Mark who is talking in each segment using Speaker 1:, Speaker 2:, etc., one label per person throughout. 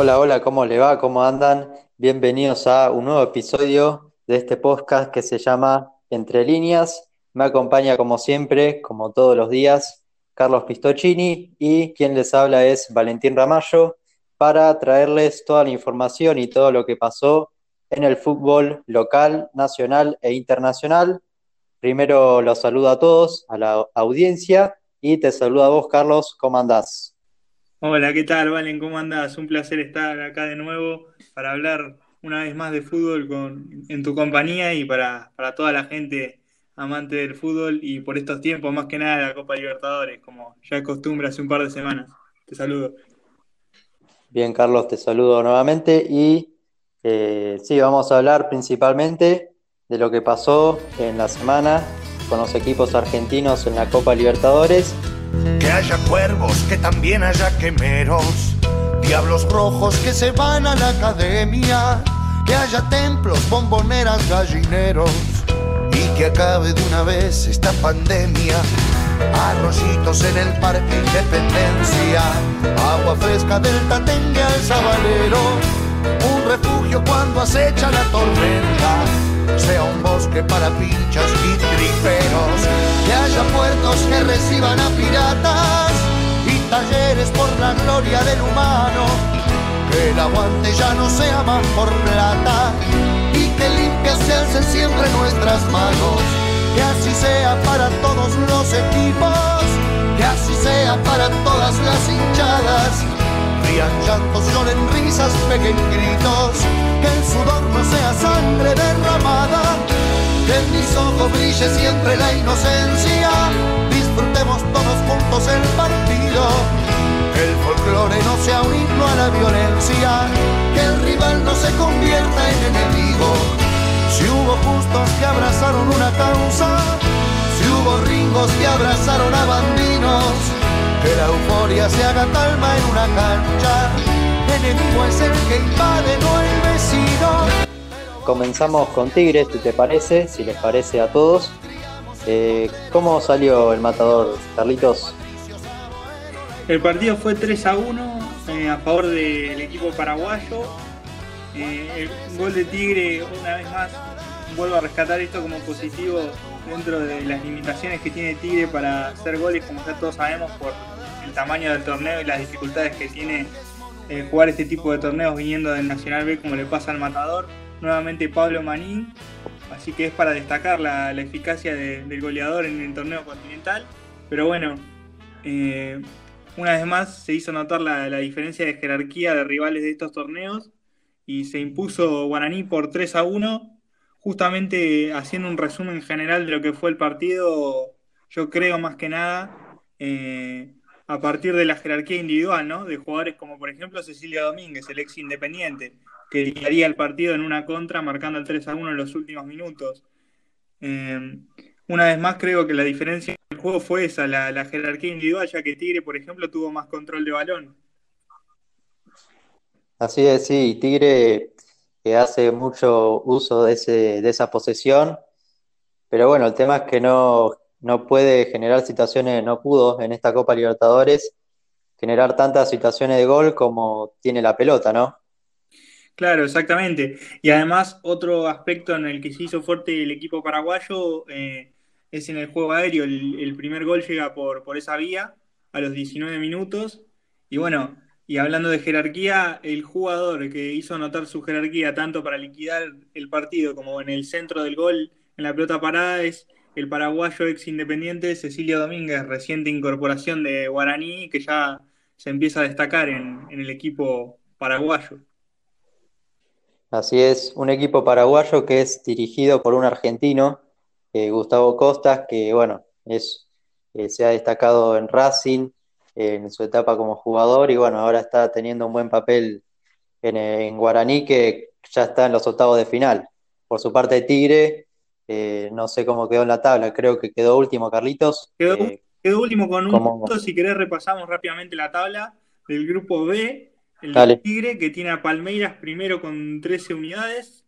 Speaker 1: Hola, hola, ¿cómo le va? ¿Cómo andan? Bienvenidos a un nuevo episodio de este podcast que se llama Entre líneas. Me acompaña como siempre, como todos los días, Carlos Pistocini y quien les habla es Valentín Ramallo para traerles toda la información y todo lo que pasó en el fútbol local, nacional e internacional. Primero los saludo a todos, a la audiencia y te saludo a vos, Carlos. ¿Cómo andás?
Speaker 2: Hola, ¿qué tal, Valen? ¿Cómo andás? Un placer estar acá de nuevo para hablar una vez más de fútbol con, en tu compañía y para, para toda la gente amante del fútbol y por estos tiempos, más que nada, la Copa Libertadores, como ya costumbre hace un par de semanas. Te saludo.
Speaker 1: Bien, Carlos, te saludo nuevamente y eh, sí, vamos a hablar principalmente de lo que pasó en la semana con los equipos argentinos en la Copa Libertadores
Speaker 3: que haya cuervos, que también haya quemeros, diablos rojos que se van a la academia, que haya templos, bomboneras, gallineros y que acabe de una vez esta pandemia. Arroyitos en el Parque Independencia, agua fresca del Tatengue al Sabalero, un refugio cuando acecha la tormenta sea un bosque para pinchas y triperos, que haya puertos que reciban a piratas y talleres por la gloria del humano, que el aguante ya no sea más por plata y que limpias se alcen siempre nuestras manos, que así sea para todos los equipos, que así sea para todas las hinchadas rían llantos, lloren risas, peguen gritos, que el sudor no sea sangre derramada, que en mis ojos brille siempre la inocencia, disfrutemos todos juntos el partido, que el folclore no sea un himno a la violencia, que el rival no se convierta en enemigo. Si hubo justos que abrazaron una causa, si hubo ringos que abrazaron a bandinos, que la euforia se haga calma en una cancha. Enemigo es el que invade, no el vecino.
Speaker 1: Comenzamos con Tigres, si te parece, si les parece a todos. Eh, ¿Cómo salió el matador, Carlitos?
Speaker 2: El partido fue 3 a 1 eh, a favor del equipo paraguayo. Eh, el gol de Tigre, una vez más, vuelvo a rescatar esto como positivo dentro de las limitaciones que tiene Tigre para hacer goles, como ya todos sabemos, por el tamaño del torneo y las dificultades que tiene eh, jugar este tipo de torneos viniendo del Nacional B como le pasa al Matador. Nuevamente Pablo Manín, así que es para destacar la, eficacia del goleador en el torneo continental. Pero bueno, eh, una vez más se hizo notar la, la diferencia de jerarquía de rivales de estos torneos y se impuso Guaraní por 3 a 1 justamente haciendo un resumen general de lo que fue el partido, yo creo más que nada, eh, a partir de la jerarquía individual, ¿no? De jugadores como por ejemplo Cecilia Domínguez, el ex independiente, que guiaría el partido en una contra marcando el 3 a 1 en los últimos minutos. Eh, una vez más creo que la diferencia del juego fue esa, la, la jerarquía individual, ya que Tigre, por ejemplo, tuvo más control de balón.
Speaker 1: Así es, sí, Tigre hace mucho uso de, ese, de esa posesión, pero bueno, el tema es que no, no puede generar situaciones, no pudo en esta Copa Libertadores generar tantas situaciones de gol como tiene la pelota, ¿no?
Speaker 2: Claro, exactamente. Y además otro aspecto en el que se hizo fuerte el equipo paraguayo eh, es en el juego aéreo. El, el, primer gol llega por, por esa vía a los 19 minutos. Y bueno, y hablando de jerarquía, el jugador que hizo anotar su jerarquía tanto para liquidar el partido como en el centro del gol, en la pelota parada, es el paraguayo ex independiente Cecilio Domínguez, reciente incorporación de Guaraní, que ya se empieza a destacar en, en el equipo paraguayo.
Speaker 1: Así es, un equipo paraguayo que es dirigido por un argentino, eh, Gustavo Costas, que bueno, es, eh, se ha destacado en Racing, en su etapa como jugador y bueno, ahora está teniendo un buen papel en, Guaraní que ya está en los octavos de final. Por su parte Tigre, eh, no sé cómo quedó en la tabla, creo que quedó último Carlitos.
Speaker 2: Quedó, eh, último con un punto, si querés repasamos rápidamente la tabla del grupo B, el Tigre que tiene a Palmeiras primero con 13 unidades,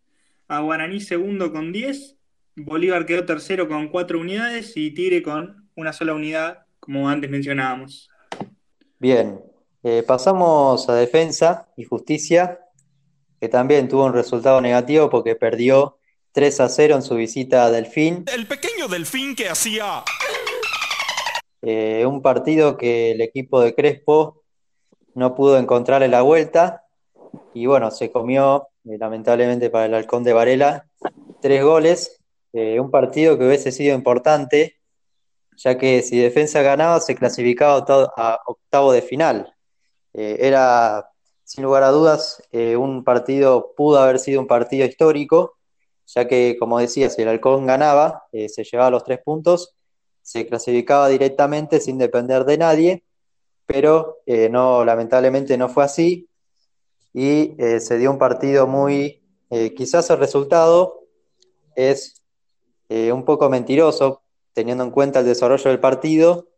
Speaker 2: a Guaraní segundo con 10, Bolívar quedó tercero con 4 unidades y Tigre con una sola unidad, como antes mencionábamos.
Speaker 1: Bien, Eh, pasamos a defensa y justicia, que también tuvo un resultado negativo porque perdió 3 a 0 en su visita a Delfín.
Speaker 4: El pequeño Delfín que hacía...
Speaker 1: Eh, un partido que el equipo de Crespo no pudo encontrarle la vuelta y bueno, se comió, eh, lamentablemente para el halcón de Varela, tres goles. un partido que hubiese sido importante, ya que si defensa ganaba se clasificaba a octavo de final. Eh, era, sin lugar a dudas, eh, un partido, pudo haber sido un partido histórico, ya que, como decía, si el Halcón ganaba, eh, se llevaba los tres puntos, se clasificaba directamente sin depender de nadie, pero no, lamentablemente no fue así y se dio un partido muy, quizás el resultado es un poco mentiroso, teniendo en cuenta el desarrollo del partido,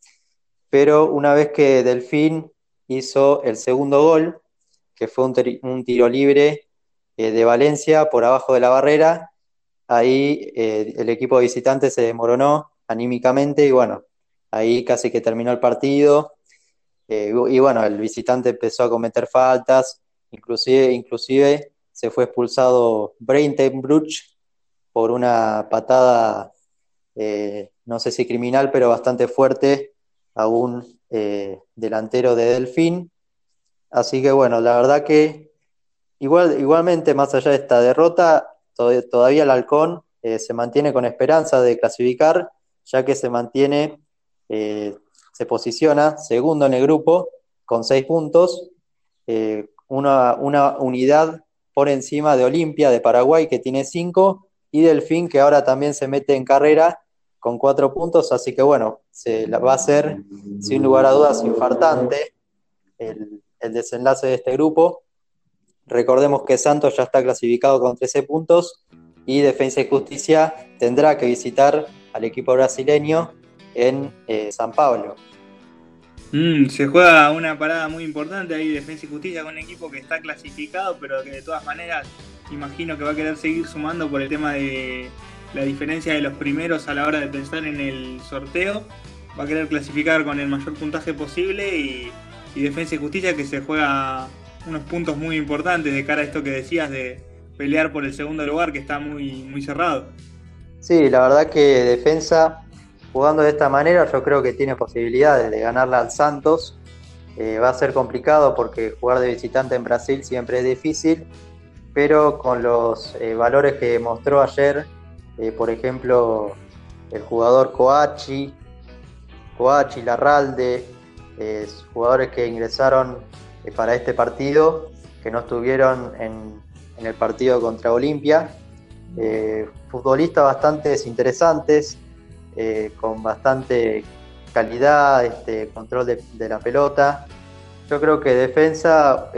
Speaker 1: pero una vez que Delfín hizo el segundo gol, que fue un, tiro libre eh, de Valencia por abajo de la barrera. Ahí eh, el equipo visitante se desmoronó anímicamente y bueno, ahí casi que terminó el partido. Eh, y bueno, el visitante empezó a cometer faltas, inclusive, se fue expulsado Bruch por una patada, no sé si criminal, pero bastante fuerte a un eh, delantero de Delfín. Así que bueno, la verdad que igual, igualmente, más allá de esta derrota, todavía el Halcón eh, se mantiene con esperanza de clasificar, ya que se mantiene, eh, se posiciona segundo en el grupo con seis puntos, una, una unidad por encima de Olimpia de Paraguay que tiene cinco y Delfín que ahora también se mete en carrera con cuatro puntos, así que bueno, se va a ser sin lugar a dudas infartante el, desenlace de este grupo. Recordemos que Santos ya está clasificado con 13 puntos y Defensa y Justicia tendrá que visitar al equipo brasileño en eh, San Pablo.
Speaker 2: Mm, se juega una parada muy importante ahí, Defensa y Justicia, con un equipo que está clasificado, pero que de todas maneras imagino que va a querer seguir sumando por el tema de la diferencia de los primeros a la hora de pensar en el sorteo. Va a querer clasificar con el mayor puntaje posible y, Defensa y Justicia que se juega unos puntos muy importantes de cara a esto que decías de pelear por el segundo lugar que está muy, muy cerrado.
Speaker 1: Sí, la verdad que Defensa jugando de esta manera yo creo que tiene posibilidades de ganarle al Santos. Eh, va a ser complicado porque jugar de visitante en Brasil siempre es difícil, pero con los eh, valores que mostró ayer eh, por ejemplo, el jugador Coachi, Coachi, Larralde, eh, jugadores que ingresaron eh, para este partido, que no estuvieron en, el partido contra Olimpia. futbolistas bastante interesantes, con bastante calidad, este, control de, de, la pelota. Yo creo que defensa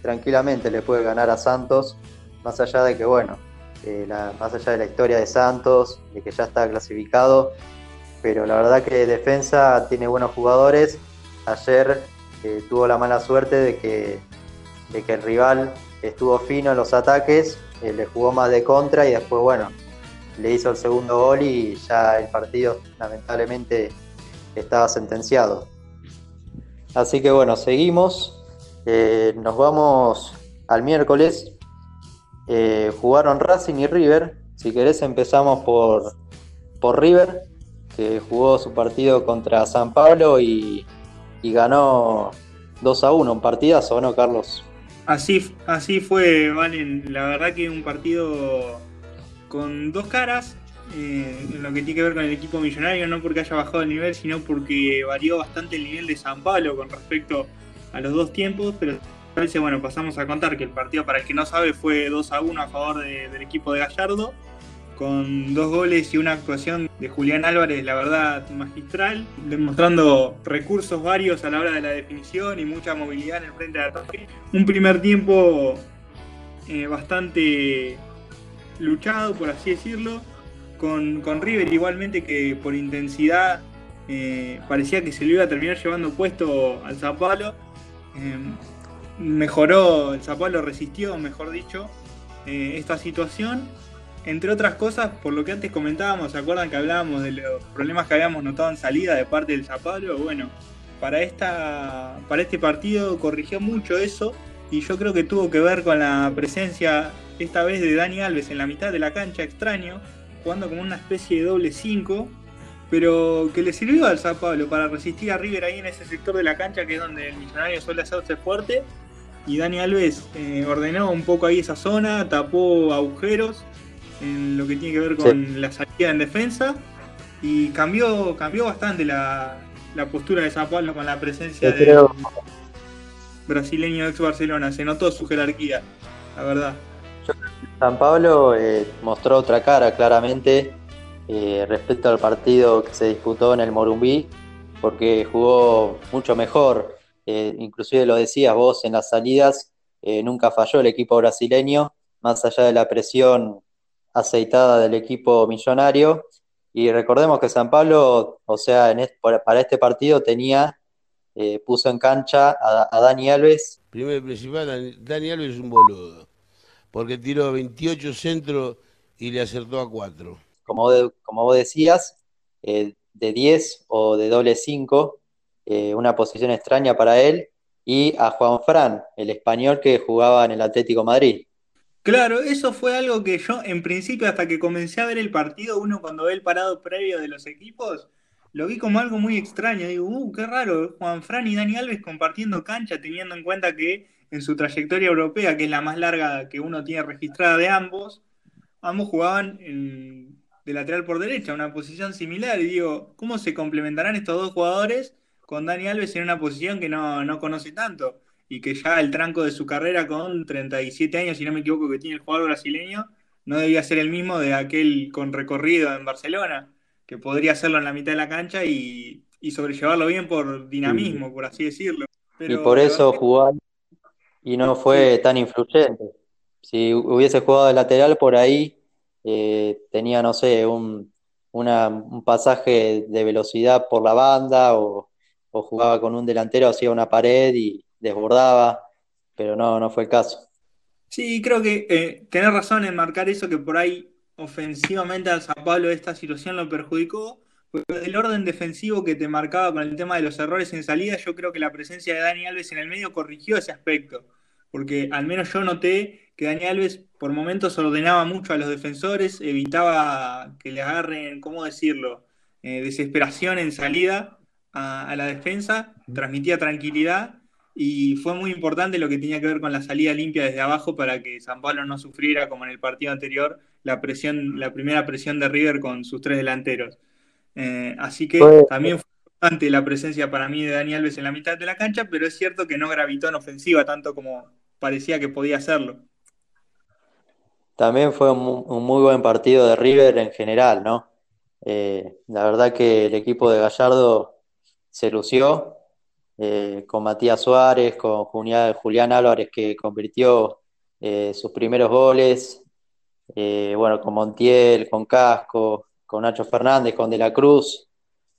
Speaker 1: tranquilamente le puede ganar a Santos, más allá de que, bueno, eh, más allá de la historia de Santos, de que ya está clasificado, pero la verdad que defensa tiene buenos jugadores. Ayer eh, tuvo la mala suerte de que, de que el rival estuvo fino en los ataques, eh, le jugó más de contra y después, bueno, le hizo el segundo gol y ya el partido lamentablemente estaba sentenciado. Así que bueno, seguimos. nos vamos al miércoles eh, jugaron Racing y River. Si querés empezamos por, por River, que jugó su partido contra San Pablo y, ganó 2 a 1, un partidazo, ¿no, Carlos?
Speaker 2: Así, así fue, Valen. La verdad que un partido con dos caras, eh, en lo que tiene que ver con el equipo millonario, no porque haya bajado el nivel, sino porque varió bastante el nivel de San Pablo con respecto a los dos tiempos, pero bueno, pasamos a contar que el partido, para el que no sabe, fue 2 a 1 a favor del equipo de Gallardo, con dos goles y una actuación de Julián Álvarez, la verdad, magistral, demostrando recursos varios a la hora de la definición y mucha movilidad en el frente de ataque. Un primer tiempo eh, bastante luchado, por así decirlo, con, River igualmente que por intensidad eh, parecía que se lo iba a terminar llevando puesto al Zapalo. Eh, mejoró, el Zapalo resistió, mejor dicho, eh, esta situación. Entre otras cosas, por lo que antes comentábamos, ¿se acuerdan que hablábamos de los problemas que habíamos notado en salida de parte del Zapalo? Bueno, para, esta, para este partido corrigió mucho eso y yo creo que tuvo que ver con la presencia esta vez de Dani Alves en la mitad de la cancha, extraño, jugando como una especie de doble 5, pero que le sirvió al Sao Paulo para resistir a River ahí en ese sector de la cancha que es donde el millonario suele hacerse fuerte. Y Dani Alves eh, ordenó un poco ahí esa zona, tapó agujeros en lo que tiene que ver con la salida en defensa y cambió, cambió bastante la, postura de Sao Paulo con la presencia del brasileño ex Barcelona. Se notó su jerarquía, la verdad.
Speaker 1: San Pablo eh, mostró otra cara claramente eh, respecto al partido que se disputó en el Morumbí, porque jugó mucho mejor. Eh, inclusive lo decías vos en las salidas, nunca falló el equipo brasileño, más allá de la presión aceitada del equipo millonario. Y recordemos que San Pablo, o sea, en para este partido tenía, puso en cancha a, a Dani Alves.
Speaker 5: Primero y principal, Dani Alves es un boludo porque tiró 28 centros y le acertó a 4.
Speaker 1: Como, como vos decías, eh, de 10 o de doble 5, eh, una posición extraña para él, y a Juan Fran, el español que jugaba en el Atlético Madrid.
Speaker 2: Claro, eso fue algo que yo en principio hasta que comencé a ver el partido, uno cuando ve el parado previo de los equipos, lo vi como algo muy extraño. Digo, uh, qué raro, Juan Fran y Dani Alves compartiendo cancha, teniendo en cuenta que en su trayectoria europea, que es la más larga que uno tiene registrada de ambos, ambos jugaban de lateral por derecha, una posición similar. Y digo, ¿cómo se complementarán estos dos jugadores con Dani Alves en una posición que no, conoce tanto? Y que ya el tranco de su carrera con 37 años, si no me equivoco, que tiene el jugador brasileño, no debía ser el mismo de aquel con recorrido en Barcelona, que podría hacerlo en la mitad de la cancha y, sobrellevarlo bien por dinamismo, por así decirlo.
Speaker 1: y por eso jugó y no fue tan influyente. Si hubiese jugado de lateral por ahí, eh, tenía, no sé, un, un pasaje de velocidad por la banda o, jugaba con un delantero, hacía una pared y desbordaba, pero no, no fue el caso.
Speaker 2: Sí, creo que eh, tenés razón en marcar eso, que por ahí ofensivamente al San Pablo esta situación lo perjudicó, pero del orden defensivo que te marcaba con el tema de los errores en salida, yo creo que la presencia de Dani Alves en el medio corrigió ese aspecto porque al menos yo noté que Dani Alves por momentos ordenaba mucho a los defensores, evitaba que le agarren, ¿cómo decirlo?, eh, desesperación en salida a, la defensa, transmitía tranquilidad y fue muy importante lo que tenía que ver con la salida limpia desde abajo para que San Pablo no sufriera, como en el partido anterior, la presión, la primera presión de River con sus tres delanteros. Eh, así que también fue importante la presencia para mí de Dani Alves en la mitad de la cancha, pero es cierto que no gravitó en ofensiva tanto como, parecía que podía hacerlo.
Speaker 1: También fue un, muy buen partido de River en general, ¿no? Eh, la verdad que el equipo de Gallardo se lució eh, con Matías Suárez, con Julián, Álvarez que convirtió eh, sus primeros goles, bueno, con Montiel, con Casco, con Nacho Fernández, con De la Cruz,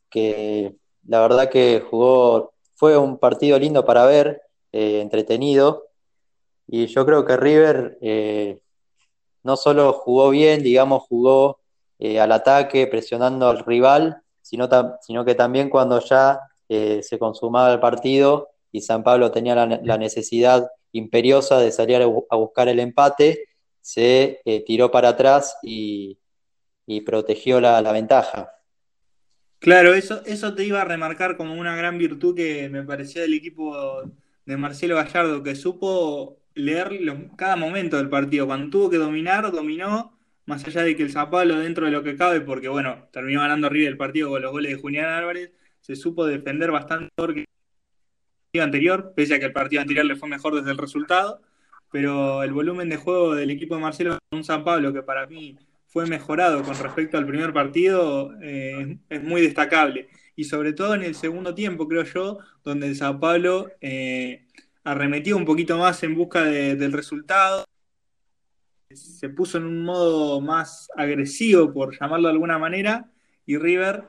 Speaker 1: que la verdad que jugó, fue un partido lindo para ver, entretenido, y yo creo que River eh, no solo jugó bien, digamos, jugó eh, al ataque, presionando al rival, sino, sino que también cuando ya eh, se consumaba el partido y San Pablo tenía la, necesidad imperiosa de salir a, buscar el empate, se tiró para atrás y, protegió la, la, ventaja.
Speaker 2: Claro, eso, eso te iba a remarcar como una gran virtud que me parecía del equipo de Marcelo Gallardo, que supo leer cada momento del partido. Cuando tuvo que dominar, dominó, más allá de que el Zapalo dentro de lo que cabe, porque bueno, terminó ganando River el partido con los goles de Julián Álvarez, se supo defender bastante mejor que el partido anterior, pese a que el partido anterior le fue mejor desde el resultado, pero el volumen de juego del equipo de Marcelo con un San Pablo que para mí fue mejorado con respecto al primer partido eh, es muy destacable. Y sobre todo en el segundo tiempo, creo yo, donde el San Pablo eh, arremetió un poquito más en busca del resultado, se puso en un modo más agresivo, por llamarlo de alguna manera, y River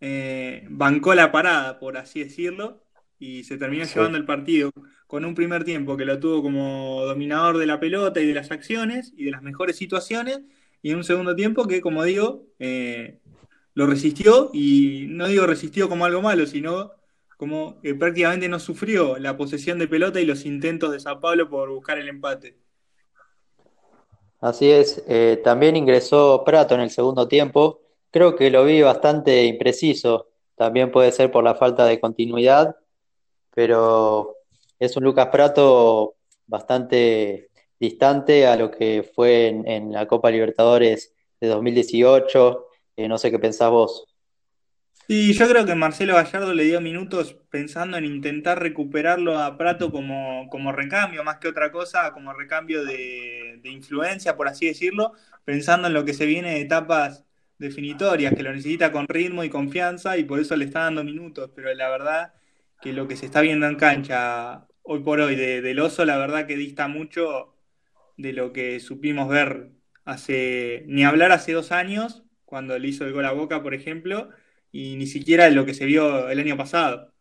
Speaker 2: eh, bancó la parada, por así decirlo, y se terminó llevando el partido con un primer tiempo que lo tuvo como dominador de la pelota y de las acciones y de las mejores situaciones, y en un segundo tiempo que, como digo, eh, lo resistió, y no digo resistió como algo malo, sino como que prácticamente no sufrió la posesión de pelota y los intentos de Sao Paulo por buscar el empate.
Speaker 1: Así es, eh, también ingresó Prato en el segundo tiempo, creo que lo vi bastante impreciso, también puede ser por la falta de continuidad, pero es un Lucas Prato bastante distante a lo que fue en, la Copa Libertadores de 2018. Eh, no sé qué pensás vos.
Speaker 2: Sí, yo creo que Marcelo Gallardo le dio minutos pensando en intentar recuperarlo a Prato como, como recambio, más que otra cosa, como recambio de, de, influencia, por así decirlo, pensando en lo que se viene de etapas definitorias, que lo necesita con ritmo y confianza y por eso le está dando minutos, pero la verdad que lo que se está viendo en cancha hoy por hoy de, del oso, la verdad que dista mucho de lo que supimos ver hace, ni hablar hace dos años, cuando le hizo el gol a Boca, por ejemplo, y ni siquiera lo que se vio el año pasado.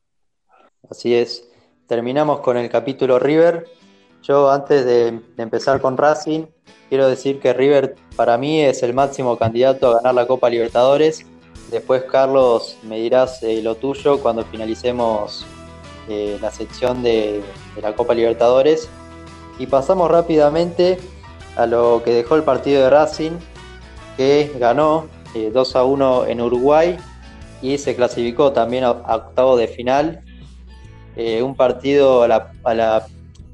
Speaker 1: Así es. Terminamos con el capítulo River. Yo antes de, empezar con Racing, quiero decir que River para mí es el máximo candidato a ganar la Copa Libertadores. Después, Carlos, me dirás eh, lo tuyo cuando finalicemos eh, la sección de, la Copa Libertadores. Y pasamos rápidamente a lo que dejó el partido de Racing, que ganó 2 eh, a 1 en Uruguay y se clasificó también a, octavo de final. Eh, un partido a la,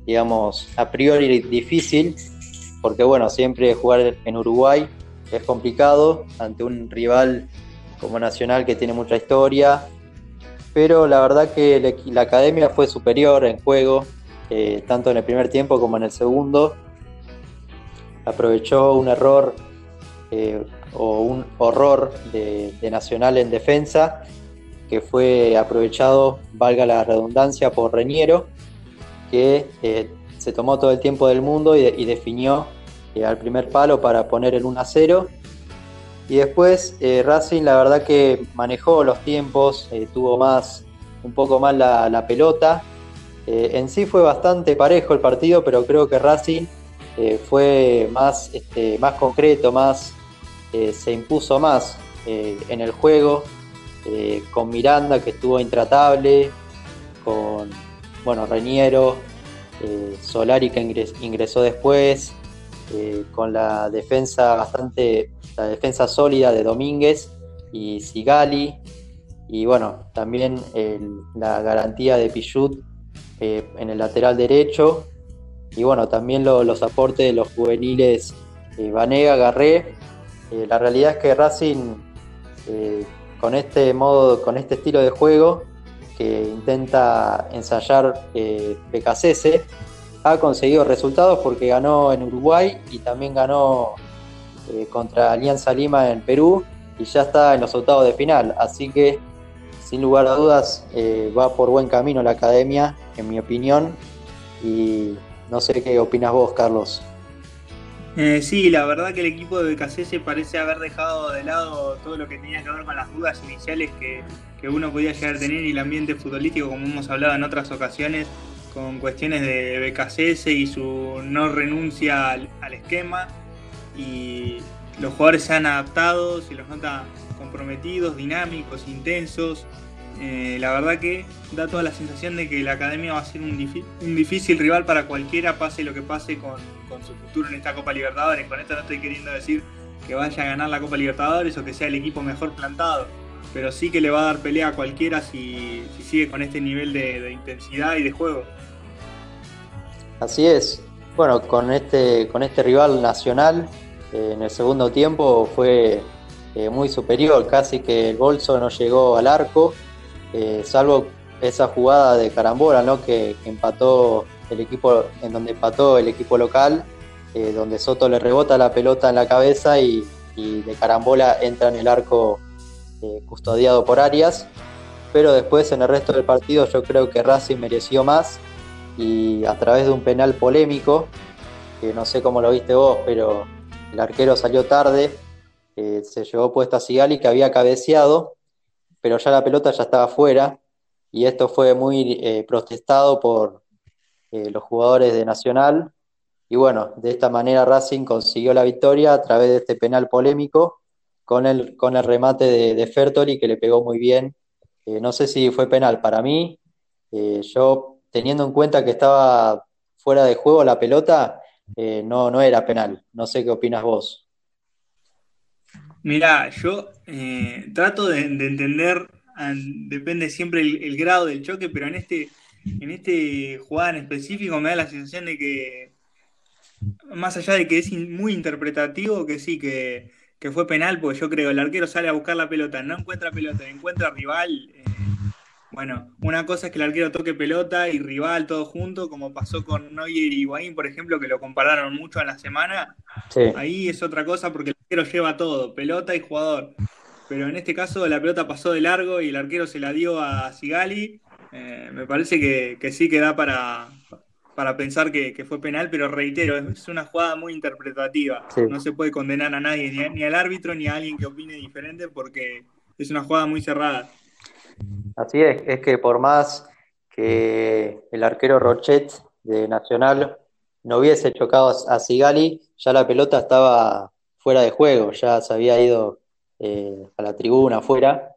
Speaker 1: digamos, a priori difícil, porque bueno, siempre jugar en Uruguay es complicado ante un rival como Nacional que tiene mucha historia, pero la verdad que la academia fue superior en juego, eh, tanto en el primer tiempo como en el segundo. Aprovechó un error eh, o un horror de, Nacional en defensa, que fue aprovechado, valga la redundancia, por Reñero, que eh, se tomó todo el tiempo del mundo y, definió al primer palo para poner el 1 a 0. Y después Racing la verdad que manejó los tiempos, tuvo más, un poco más la pelota, eh, en sí fue bastante parejo el partido, pero creo que Racing eh, fue más, este, más concreto, más, eh, se impuso más en el juego, con Miranda que estuvo intratable, con bueno, Reñero, Solari que ingresó después, con la defensa bastante, la defensa sólida de Domínguez y Sigali, y bueno, también la garantía de Pichut eh, en el lateral derecho. Y bueno, también los aportes de los juveniles eh, Vanega, Garré. Eh, la realidad es que Racing, con este modo, con este estilo de juego que intenta ensayar PKCS, ha conseguido resultados porque ganó en Uruguay y también ganó contra Alianza Lima en Perú y ya está en los octavos de final. Así que sin lugar a dudas va por buen camino la academia en mi opinión. Y no sé qué opinas vos, Carlos.
Speaker 2: Eh, sí, la verdad que el equipo de BKC parece haber dejado de lado todo lo que tenía que ver con las dudas iniciales que, uno podía llegar a tener y el ambiente futbolístico, como hemos hablado en otras ocasiones, con cuestiones de BKC y su no renuncia al, al esquema. Y los jugadores se han adaptado, se los nota comprometidos, dinámicos, intensos, eh, la verdad que da toda la sensación de que la academia va a ser un, difícil rival para cualquiera, pase lo que pase con, su futuro en esta Copa Libertadores. Con esto no estoy queriendo decir que vaya a ganar la Copa Libertadores o que sea el equipo mejor plantado, pero sí que le va a dar pelea a cualquiera si, sigue con este nivel de, intensidad y de juego.
Speaker 1: Así es. Bueno, con este, con este rival nacional, eh, en el segundo tiempo fue eh, muy superior, casi que el bolso no llegó al arco eh, salvo esa jugada de carambola, ¿no? Que, empató el equipo, en donde empató el equipo local, eh, donde Soto le rebota la pelota en la cabeza y, de carambola entra en el arco eh, custodiado por Arias. Pero después en el resto del partido yo creo que Racing mereció más y a través de un penal polémico, que no sé cómo lo viste vos, pero el arquero salió tarde, se llevó puesta a Sigali que había cabeceado pero ya la pelota ya estaba fuera y esto fue muy eh, protestado por eh, los jugadores de Nacional. Y bueno, de esta manera Racing consiguió la victoria a través de este penal polémico con el, con el remate de, de Fertoli que le pegó muy bien Eh, no sé si fue penal. Para mí, yo teniendo en cuenta que estaba fuera de juego la pelota, no, no era penal. No sé qué opinas vos.
Speaker 2: Mirá, yo trato de, entender, depende siempre el, grado del choque, pero en este, en este jugada en específico me da la sensación de que, más allá de que es muy interpretativo, que sí, que, que fue penal, porque yo creo el arquero sale a buscar la pelota, no encuentra pelota, encuentra rival. Eh, bueno, una cosa es que el arquero toque pelota y rival todo junto, como pasó con Neuer y Higuaín, por ejemplo, que lo compararon mucho en la semana. Ahí es otra cosa porque arquero lleva todo, pelota y jugador. Pero en este caso la pelota pasó de largo y el arquero se la dio a Sigali. Eh, me parece que, que sí que da para, para pensar que, fue penal, pero reitero, es una jugada muy interpretativa. No se puede condenar a nadie, ni, al árbitro, ni a alguien que opine diferente, porque es una jugada muy cerrada.
Speaker 1: Así es, es que por más que el arquero Rochet de Nacional no hubiese chocado a Sigali, ya la pelota estaba fuera de juego, ya se había ido eh, a la tribuna afuera.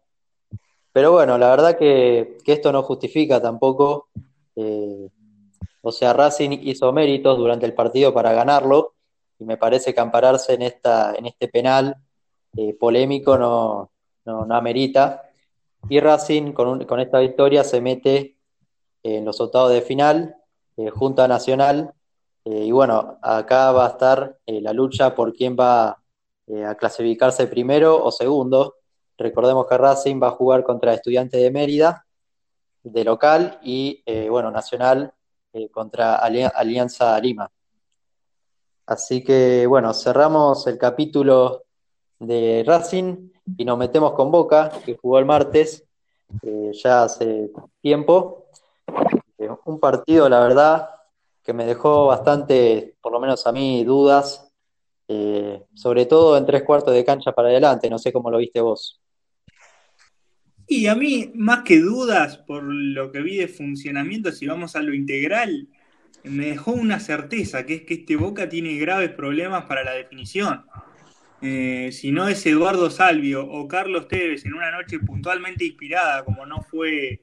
Speaker 1: Pero bueno, la verdad que, esto no justifica tampoco eh, o sea, Racing hizo méritos durante el partido para ganarlo y me parece que ampararse en, esta, en este penal eh, polémico no, no, amerita. Y Racing con, con, esta victoria se mete en los octavos de final junto a Nacional. Eh, y bueno, acá va a estar la lucha por quién va a clasificarse primero o segundo. Recordemos que Racing va a jugar contra Estudiantes de Mérida de local y bueno, Nacional eh, contra Alianza Lima. Así que bueno, cerramos el capítulo de Racing y nos metemos con Boca, que jugó el martes, eh, ya hace tiempo. Eh, un partido, la verdad, que me dejó bastante, por lo menos a mí, dudas, sobre todo en tres cuartos de cancha para adelante, no sé cómo lo viste vos.
Speaker 2: Y a mí, más que dudas, por lo que vi de funcionamiento, si vamos a lo integral, me dejó una certeza, que es que este Boca tiene graves problemas para la definición. Eh, si no es Eduardo Salvio o Carlos Tevez en una noche puntualmente inspirada, como no fue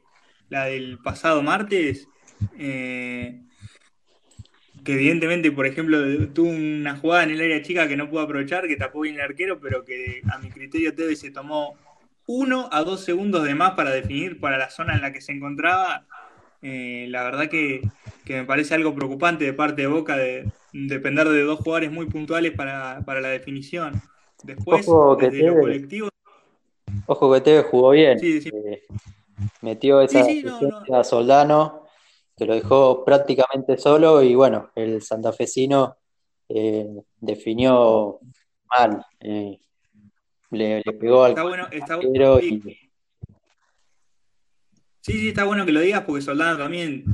Speaker 2: la del pasado martes, eh, que evidentemente, por ejemplo, tuvo una jugada en el área chica que no pudo aprovechar, que tapó bien el arquero, pero que a mi criterio Tevez se tomó uno a dos segundos de más para definir para la zona en la que se encontraba, eh, la verdad que, me parece algo preocupante de parte de Boca de depender de dos jugadores muy puntuales para, la definición. Después,
Speaker 1: ojo que desde lo colectivo. Ojo que Teve jugó bien. Eh, metió esa a Soldano, que lo dejó prácticamente solo y bueno, el santafesino eh, definió mal le, pegó al
Speaker 2: bueno, está bueno, sí. sí, está bueno que lo digas porque Soldado también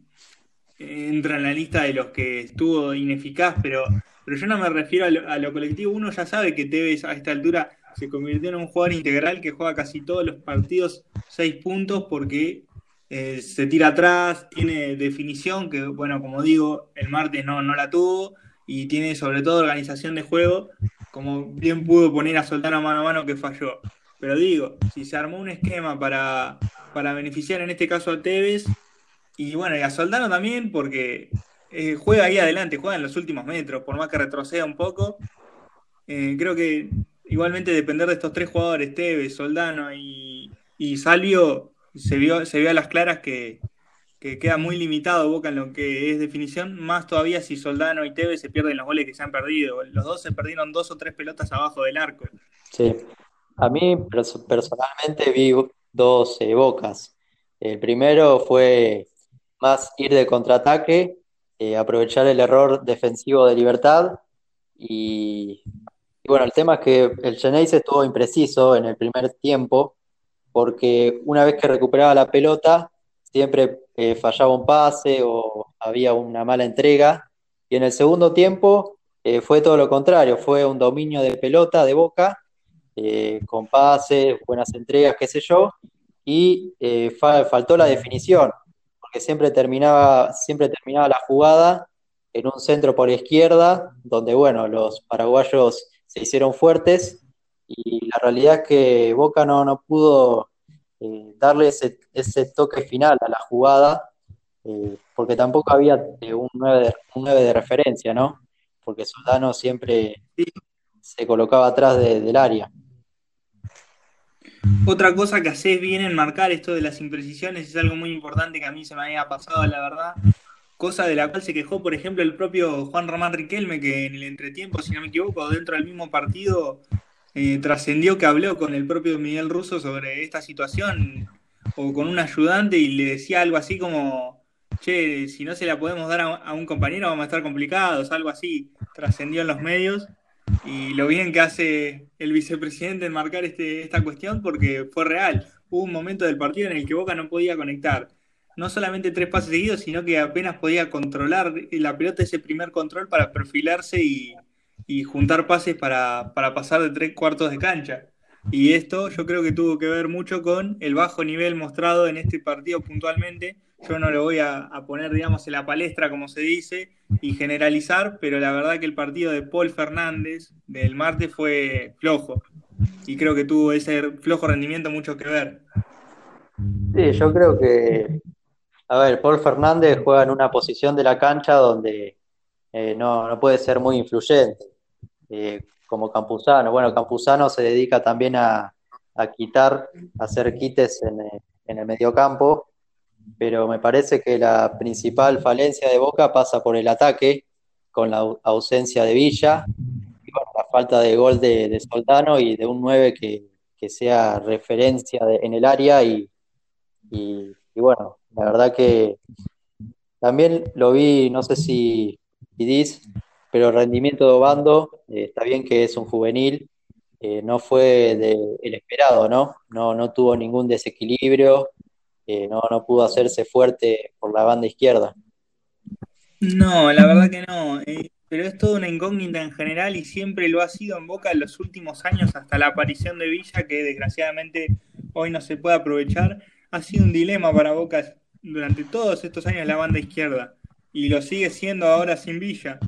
Speaker 2: entra en la lista de los que estuvo ineficaz, pero, pero yo no me refiero a lo, colectivo. Uno ya sabe que Tevez a esta altura se convirtió en un jugador integral que juega casi todos los partidos seis puntos porque eh, se tira atrás, tiene definición, que bueno, como digo, el martes no, no la tuvo, y tiene sobre todo organización de juego, como bien pudo poner a Soldano mano a mano que falló. Pero digo, si se armó un esquema para, para beneficiar en este caso a Tevez, y bueno, y a Soldano también, porque eh, juega ahí adelante, juega en los últimos metros, por más que retroceda un poco. Eh, creo que igualmente depender de estos tres jugadores, Tevez, Soldano y, y Salvio, se vio, se vio a las claras que, que queda muy limitado Boca en lo que es definición, más todavía si Soldano y Tevez se pierden los goles que se han perdido. Los dos se perdieron dos o tres pelotas abajo del arco.
Speaker 1: Sí, a mí personalmente vi dos eh, Bocas. El primero fue más ir de contraataque, eh, aprovechar el error defensivo de Libertad y, bueno, el tema es que el Geneise estuvo impreciso en el primer tiempo porque una vez que recuperaba la pelota siempre eh, fallaba un pase o había una mala entrega. Y en el segundo tiempo eh, fue todo lo contrario, fue un dominio de pelota de boca, eh, con pases, buenas entregas, qué sé yo, y faltó la definición, porque siempre terminaba, siempre terminaba la jugada en un centro por izquierda, donde bueno, los paraguayos se hicieron fuertes, y la realidad es que Boca no, no pudo eh, darle ese, ese, toque final a la jugada, eh, porque tampoco había un 9, de, un 9 de referencia, ¿no? Porque Soldano siempre se colocaba atrás de, del área.
Speaker 2: Otra cosa que haces bien en marcar esto de las imprecisiones es algo muy importante que a mí se me había pasado, la verdad. Cosa de la cual se quejó, por ejemplo, el propio Juan Román Riquelme, que en el entretiempo, si no me equivoco, dentro del mismo partido, eh, trascendió que habló con el propio Miguel Russo sobre esta situación o con un ayudante y le decía algo así como, che, si no se la podemos dar a, un compañero vamos a estar complicados, algo así, trascendió en los medios y lo bien que hace el vicepresidente en marcar este, esta cuestión porque fue real. Hubo un momento del partido en el que Boca no podía conectar no solamente tres pases seguidos, sino que apenas podía controlar la pelota, ese primer control para perfilarse y, juntar pases para, para, pasar de tres cuartos de cancha. Y esto yo creo que tuvo que ver mucho con el bajo nivel mostrado en este partido puntualmente. Yo no lo voy a, a poner, digamos, en la palestra, como se dice, y generalizar, pero la verdad que el partido de Paul Fernández del martes fue flojo. Y creo que tuvo ese flojo rendimiento mucho que ver.
Speaker 1: Sí, yo creo que, a ver, Paul Fernández juega en una posición de la cancha donde eh, no, no, puede ser muy influyente, eh, como Campuzano. Bueno, Campuzano se dedica también a, a quitar, a hacer quites en, en el mediocampo pero me parece que la principal falencia de Boca pasa por el ataque, con la ausencia de Villa, y la falta de gol de, de Soldano y de un 9 que, que sea referencia en el área y, y, bueno, la verdad que también lo vi, no sé si Pidis, pero rendimiento de Obando, eh, está bien que es un juvenil, eh, no fue de, el esperado, ¿no? ¿no? No tuvo ningún desequilibrio, no, no pudo hacerse fuerte por la banda izquierda.
Speaker 2: No, la verdad que no. Eh, pero es toda una incógnita en general y siempre lo ha sido en Boca en los últimos años hasta la aparición de Villa, que desgraciadamente hoy no se puede aprovechar. Ha sido un dilema para Boca durante todos estos años la banda izquierda y lo sigue siendo ahora sin Villa.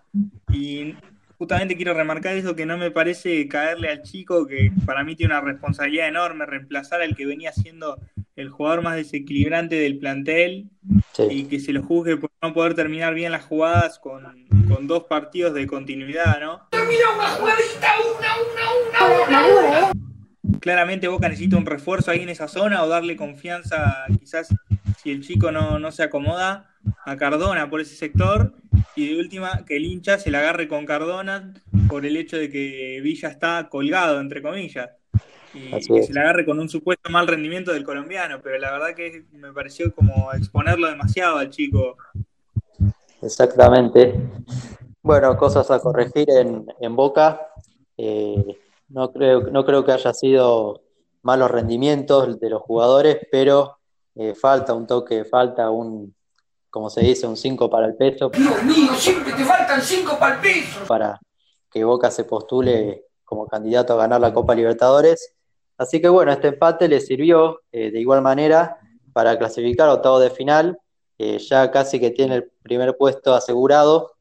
Speaker 2: Y justamente quiero remarcar eso que no me parece caerle al chico, que para mí tiene una responsabilidad enorme, reemplazar al que venía siendo el jugador más desequilibrante del plantel sí. y que se lo juzgue por no poder terminar bien las jugadas con, con dos partidos de continuidad, ¿no? Termina una jugadita, una, una, una, una. Claramente Boca necesita un refuerzo ahí en esa zona o darle confianza, quizás si el chico no, no se acomoda, a Cardona por ese sector y de última que el hincha se la agarre con Cardona por el hecho de que Villa está colgado, entre comillas y Así que es. se le agarre con un supuesto mal rendimiento del colombiano, pero la verdad que me pareció como exponerlo demasiado al chico.
Speaker 1: Exactamente. Bueno, cosas a corregir en, en Boca. Eh, no, creo, no creo que haya sido malos rendimientos de los jugadores, pero eh, falta un toque, falta un, como se dice, un 5 para el peso.
Speaker 6: Dios mío, siempre te faltan 5 para el peso.
Speaker 1: Para que Boca se postule como candidato a ganar la Copa Libertadores. Así que bueno, este empate le sirvió eh, de igual manera para clasificar a octavo de final. Eh, ya casi que tiene el primer puesto asegurado,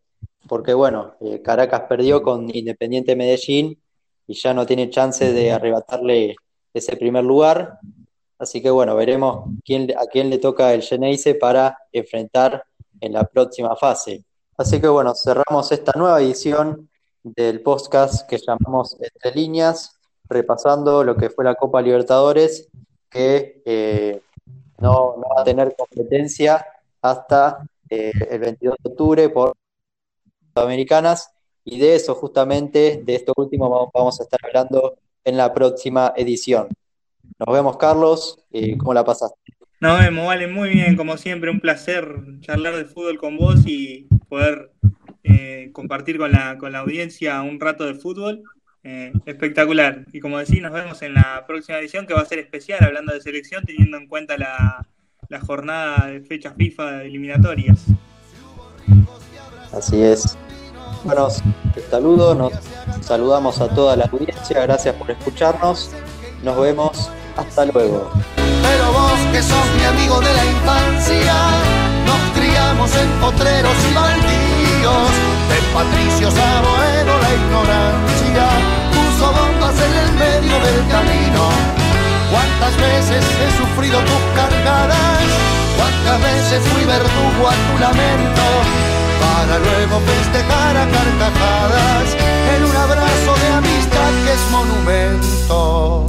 Speaker 1: porque bueno, eh, Caracas perdió con Independiente Medellín y ya no tiene chance de arrebatarle ese primer lugar. Así que bueno, veremos quién, a quién le toca el Geneise para enfrentar en la próxima fase. Así que bueno, cerramos esta nueva edición del podcast que llamamos Entre Líneas repasando lo que fue la Copa Libertadores, que eh, no, va a tener competencia hasta eh, el 22 de octubre por Sudamericanas, y de eso justamente, de esto último, vamos a estar hablando en la próxima edición. Nos vemos, Carlos. Eh, ¿Cómo la pasaste?
Speaker 2: Nos vemos, vale, muy bien, como siempre, un placer charlar de fútbol con vos y poder eh, compartir con la, con la audiencia un rato de fútbol. Eh, espectacular. Y como decís, nos vemos en la próxima edición que va a ser especial hablando de selección, teniendo en cuenta la, la jornada de fecha FIFA de eliminatorias.
Speaker 1: Así es. Bueno, saludo, nos saludamos a toda la audiencia, gracias por escucharnos, nos vemos, hasta luego.
Speaker 3: Pero vos que sos mi amigo de la infancia, nos criamos en potreros y baldíos, de Patricio Saboedo la ignorancia, puso bombas en el medio del camino. ¿Cuántas veces he sufrido tus cargadas? ¿Cuántas veces fui verdugo a tu lamento? Para luego festejar a carcajadas en un abrazo de amistad que es monumento.